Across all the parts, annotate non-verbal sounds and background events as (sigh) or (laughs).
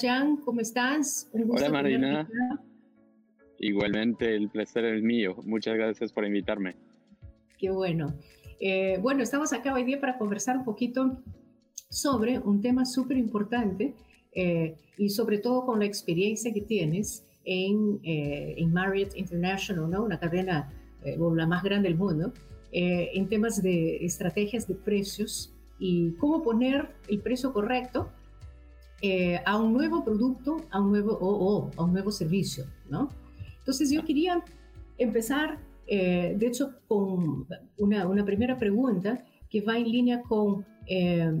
Jean, ¿cómo estás? Hola Marina. Igualmente, el placer es mío. Muchas gracias por invitarme. Qué bueno. Eh, bueno, estamos acá hoy día para conversar un poquito sobre un tema súper importante eh, y sobre todo con la experiencia que tienes en, eh, en Marriott International, ¿no? una cadena la más grande del mundo, en temas de estrategias de precios y cómo poner el precio correcto a un nuevo producto, a un nuevo, o a un nuevo servicio, ¿no? Entonces yo quería empezar, eh, de hecho, con una, primera pregunta que va en línea con eh,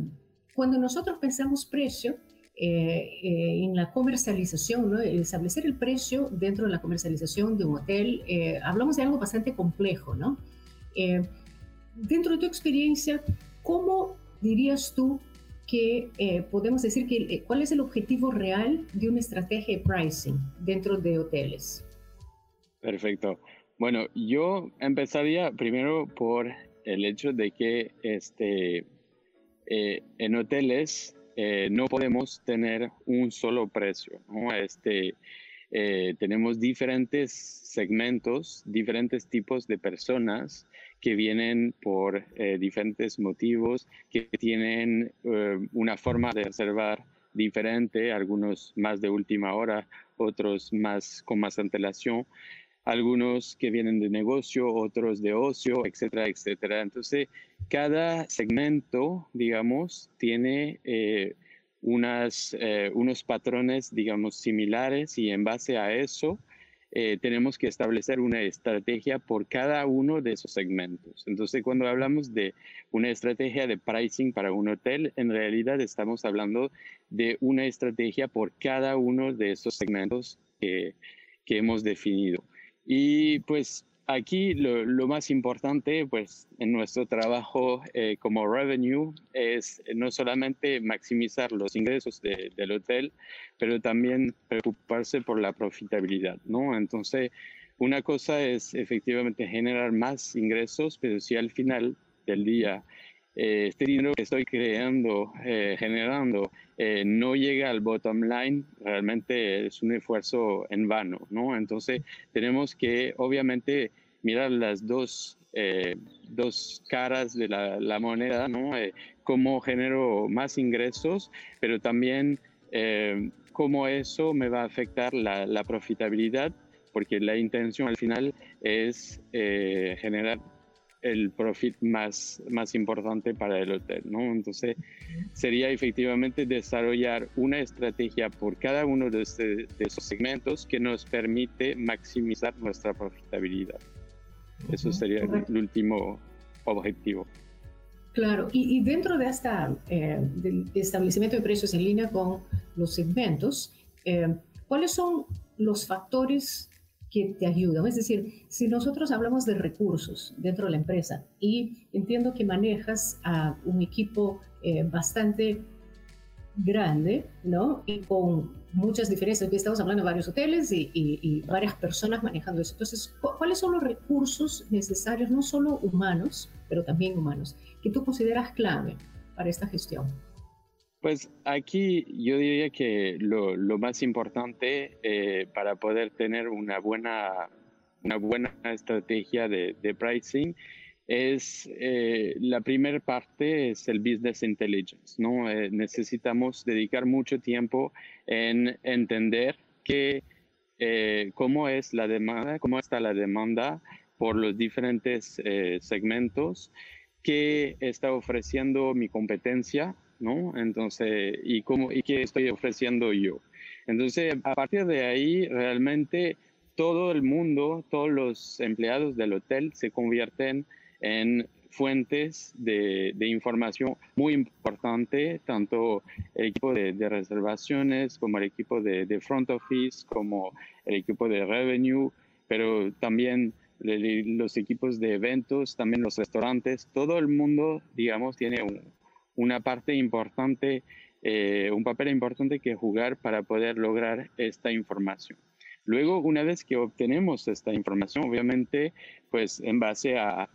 cuando nosotros pensamos precio eh, en la comercialización, ¿no? establecer el precio dentro de la comercialización de un hotel, hablamos de algo bastante complejo, ¿no? dentro de tu experiencia, ¿cómo dirías tú que podemos decir que cuál es el objetivo real de una estrategia de pricing dentro de hoteles? Perfecto. Bueno, yo empezaría primero por el hecho de que este, eh, en hoteles eh, no podemos tener un solo precio. Este, eh, tenemos diferentes segmentos, diferentes tipos de personas que vienen por diferentes motivos, que tienen una forma de reservar diferente, algunos más de última hora, otros más con más antelación algunos que vienen de negocio, otros de ocio, etcétera, etcétera. Entonces, cada segmento, digamos, tiene eh, unas, eh, unos patrones, digamos, similares y en base a eso eh, tenemos que establecer una estrategia por cada uno de esos segmentos. Entonces, cuando hablamos de una estrategia de pricing para un hotel, en realidad estamos hablando de una estrategia por cada uno de esos segmentos que hemos definido. Y pues aquí lo, más importante pues en nuestro trabajo eh, como revenue es no solamente maximizar los ingresos del hotel, pero también preocuparse por la profitabilidad, ¿no? Entonces, una cosa es efectivamente generar más ingresos, pero si al final del día eh, este dinero que estoy creando, eh, generando, eh, no llega al bottom line, realmente es un esfuerzo en vano, ¿no? Entonces tenemos que obviamente mirar las dos, dos caras de la, moneda, ¿no? cómo genero más ingresos, pero también cómo eso me va a afectar la, la profitabilidad, porque la intención al final es generar el profit más, más importante para el hotel, ¿no? Entonces, sería efectivamente desarrollar una estrategia por cada uno de, este, esos segmentos que nos permite maximizar nuestra profitabilidad. Eso sería el, último objetivo. Claro, y, dentro de esta eh, del establecimiento de precios en línea con los segmentos, eh, ¿cuáles son los factores que te ayudan. Es decir, si nosotros hablamos de recursos dentro de la empresa y entiendo que manejas a un equipo eh, bastante grande, ¿no? Y con muchas diferencias, estamos hablando de varios hoteles y, y, varias personas manejando eso. Entonces, ¿cuáles son los recursos necesarios, no solo humanos, pero también humanos, que tú consideras clave para esta gestión? Pues aquí yo diría que lo, más importante eh, para poder tener una buena, una buena estrategia de, pricing es eh, la primera parte es el business intelligence, ¿no? Eh, necesitamos dedicar mucho tiempo en entender que, cómo es la demanda, cómo está la demanda por los diferentes segmentos, qué está ofreciendo mi competencia ¿no? Entonces, ¿y, cómo, ¿y qué estoy ofreciendo yo? Entonces, a partir de ahí, realmente todo el mundo, todos los empleados del hotel se convierten en fuentes de, información muy importante, tanto el equipo de, reservaciones como el equipo de, de, front office, como el equipo de revenue, pero también los equipos de eventos, también los restaurantes, todo el mundo, digamos, tiene un, una parte importante, eh, un papel importante que jugar para poder lograr esta información. Luego, una vez que obtenemos esta información, obviamente, pues en base a,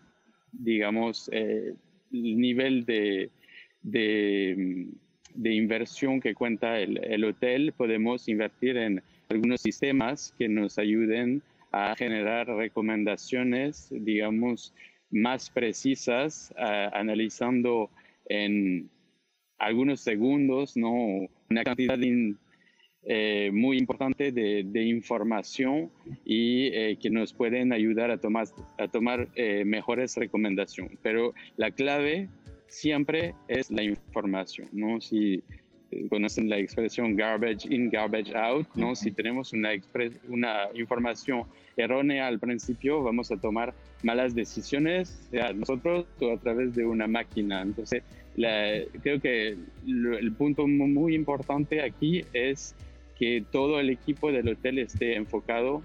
digamos, eh, el nivel de, inversión que cuenta el, el, hotel, podemos invertir en algunos sistemas que nos ayuden a generar recomendaciones, digamos, más precisas, analizando en algunos segundos, ¿no? Una cantidad eh, muy importante de, información y eh, que nos pueden ayudar a tomar, a tomar eh, mejores recomendaciones. Pero la clave siempre es la información, ¿no? Si conocen la expresión garbage in, garbage out, ¿no? Si tenemos una, una información errónea al principio, vamos a tomar malas decisiones, sea nosotros o a través de una máquina. Entonces, creo que el punto muy importante aquí es que todo el equipo del hotel esté enfocado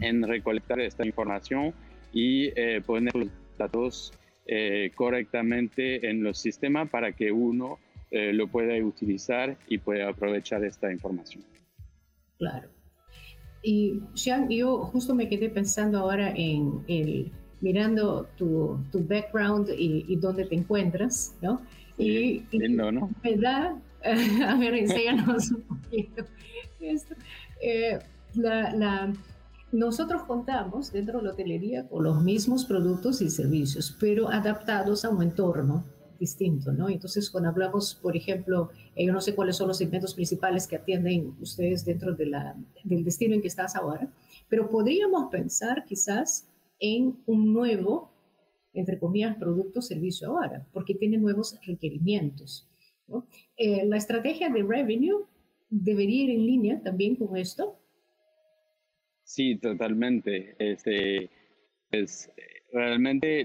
en recolectar esta información y eh, poner los datos eh, correctamente en los sistemas para que uno eh, lo pueda utilizar y pueda aprovechar esta información. Claro. Y Jean, yo justo me quedé pensando ahora en el, mirando tu, tu background y, y, dónde te encuentras, ¿no? y, ¿no? Me da, (laughs) a ver, enséñanos un poquito esto. Eh, la, la, nosotros contamos dentro de la hotelería con los mismos productos y servicios, pero adaptados a un entorno distinto, ¿no? Entonces, cuando hablamos, por ejemplo, eh, yo no sé cuáles son los segmentos principales que atienden ustedes dentro del destino en que estás ahora, pero podríamos pensar quizás en un nuevo, entre comillas, producto servicio ahora, porque tiene nuevos requerimientos. Eh, la estrategia de revenue debería ir en línea también con esto. Sí, totalmente. Este, es realmente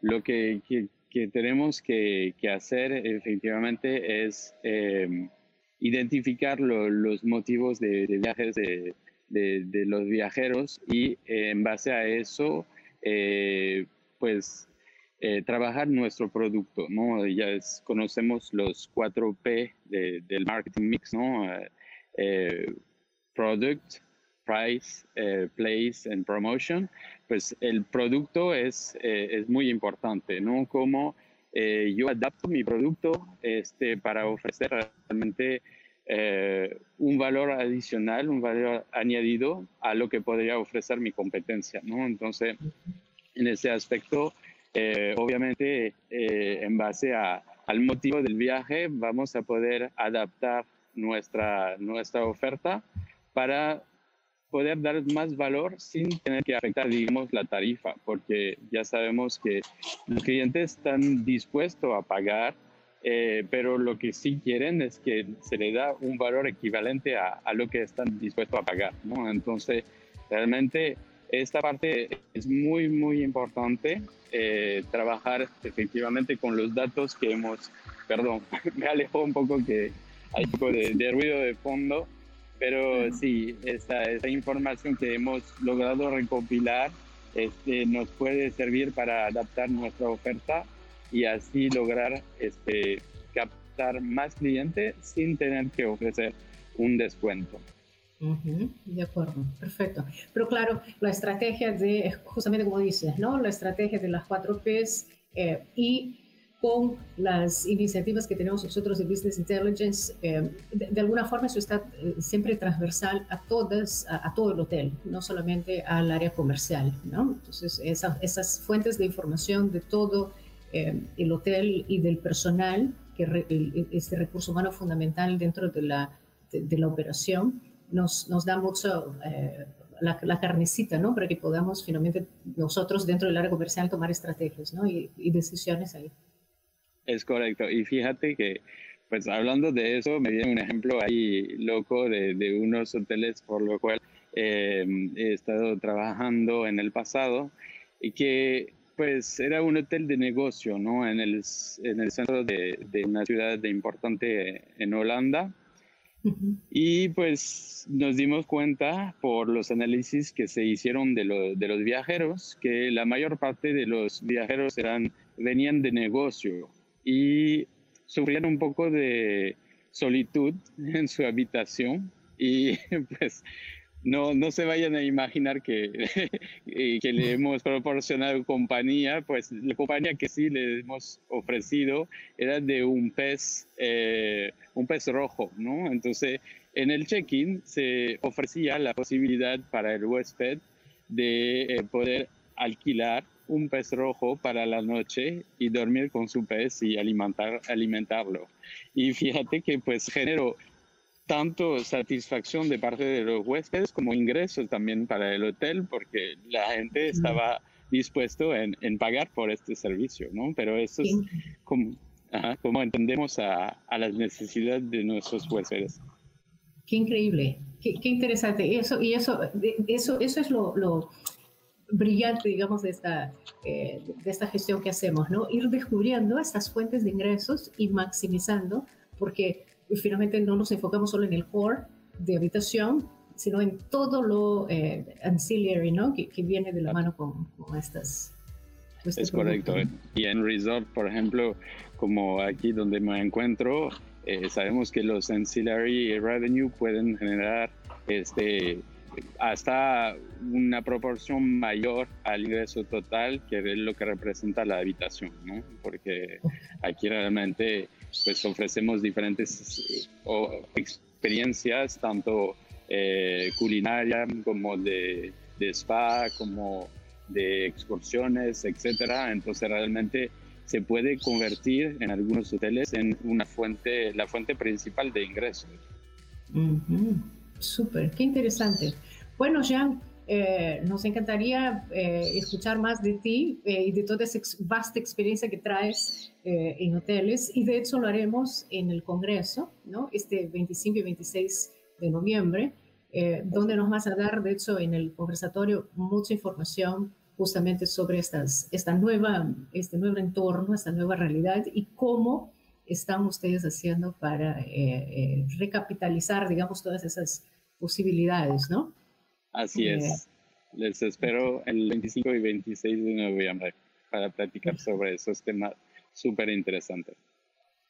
lo que, que tenemos que, hacer efectivamente es em, identificar los motivos de, viajes de, los viajeros y en base a eso, eh, pues eh, trabajar nuestro producto, ¿no? Ya conocemos los 4P del marketing mix, ¿no? Eh, product, price, place and promotion pues el producto es, eh, es muy importante, ¿no? Como eh, yo adapto mi producto este, para ofrecer realmente eh, un valor adicional, un valor añadido a lo que podría ofrecer mi competencia, ¿no? Entonces, en ese aspecto, obviamente, en base a, al motivo del viaje, vamos a poder adaptar nuestra, nuestra oferta para poder dar más valor sin tener que afectar, digamos, la tarifa, porque ya sabemos que los clientes están dispuestos a pagar, eh, pero lo que sí quieren es que se le da un valor equivalente a, a lo que están dispuestos a pagar, ¿no? Entonces, realmente esta parte es muy, muy importante, eh, trabajar efectivamente con los datos que hemos, perdón, (laughs) me alejó un poco que hay un poco de, de ruido de fondo, pero sí, esta, información que hemos logrado recopilar este, nos puede servir para adaptar nuestra oferta y así lograr este, captar más clientes sin tener que ofrecer un descuento. de acuerdo, perfecto. Pero claro, la estrategia de, justamente como dices, ¿no? La estrategia de las cuatro P's eh, y con las iniciativas que tenemos nosotros de Business Intelligence, eh, de, alguna forma eso está eh, siempre transversal a todas, a, todo el hotel, no solamente al área comercial, ¿no? Entonces, esas fuentes de información de todo eh, el hotel y del personal, que este recurso humano fundamental dentro de la, de, la operación, nos, nos da mucho... La, la, carnecita, ¿no? Para que podamos finalmente nosotros dentro del área comercial tomar estrategias, ¿no? y, y decisiones ahí. Es correcto. Y fíjate que, pues hablando de eso, me viene un ejemplo ahí loco de, de unos hoteles por lo cual eh, he estado trabajando en el pasado y que pues era un hotel de negocio, ¿no? En el, en el centro de, de una ciudad de importante en Holanda. Y pues nos dimos cuenta por los análisis que se hicieron de, lo, de, los viajeros que la mayor parte de los viajeros eran, venían de negocio, y sufrían un poco de solitud (laughs) en su habitación y (laughs) pues no, no se vayan a imaginar que, (laughs) que le hemos proporcionado compañía, pues la compañía que sí le hemos ofrecido era de un pez, eh, un pez rojo, ¿no? Entonces, en el check-in se ofrecía la posibilidad para el huésped de eh, poder alquilar un pez rojo para la noche y dormir con su pez y alimentar, alimentarlo. Y fíjate que pues generó tanto satisfacción de parte de los huéspedes como ingresos también para el hotel porque la gente estaba dispuesto en, en pagar por este servicio, ¿no? Pero eso es como, como entendemos a, a, las necesidades de nuestros huéspedes. Qué increíble, qué, qué interesante. Eso, y eso, eso, eso es lo, lo brillante, digamos, de esta, eh, de esta gestión que hacemos, ¿no? Ir descubriendo estas fuentes de ingresos y maximizando, porque finalmente no nos enfocamos solo en el core de habitación, sino en todo lo eh, ancillary, ¿no? Que, que, viene de la mano con, con estas. Este es correcto. Y en resort, por ejemplo, como aquí donde me encuentro, eh, sabemos que los ancillary revenue pueden generar este hasta una proporción mayor al ingreso total que es lo que representa la habitación. Porque aquí realmente pues ofrecemos diferentes experiencias, tanto eh, culinaria como de, de, spa, como de excursiones, etcétera. Entonces realmente se puede convertir en algunos hoteles en una fuente, la fuente principal de ingresos. Súper, qué interesante. Bueno, Jean, eh, nos encantaría eh, escuchar más de ti eh, y de toda esa vasta experiencia que traes en hoteles y de hecho lo haremos en el Congreso, ¿no? Este 25 y 26 de noviembre, donde nos vas a dar, de hecho, en el conversatorio mucha información justamente sobre estas, esta nueva, este nuevo entorno, esta nueva realidad y cómo están ustedes haciendo para recapitalizar, digamos, todas esas posibilidades, ¿no? Así es. Les espero el 25 y 26 de noviembre para platicar sobre esos temas súper interesantes.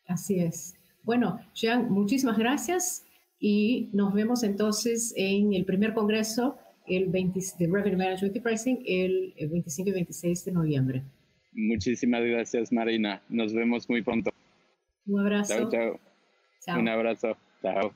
Así es. Bueno, Jean, muchísimas gracias y nos vemos entonces en el primer congreso el 20, de Revenue Management y Pricing el 25 y 26 de noviembre. Muchísimas gracias, Marina. Nos vemos muy pronto. Un abrazo. chao. chao. Un abrazo. Chao.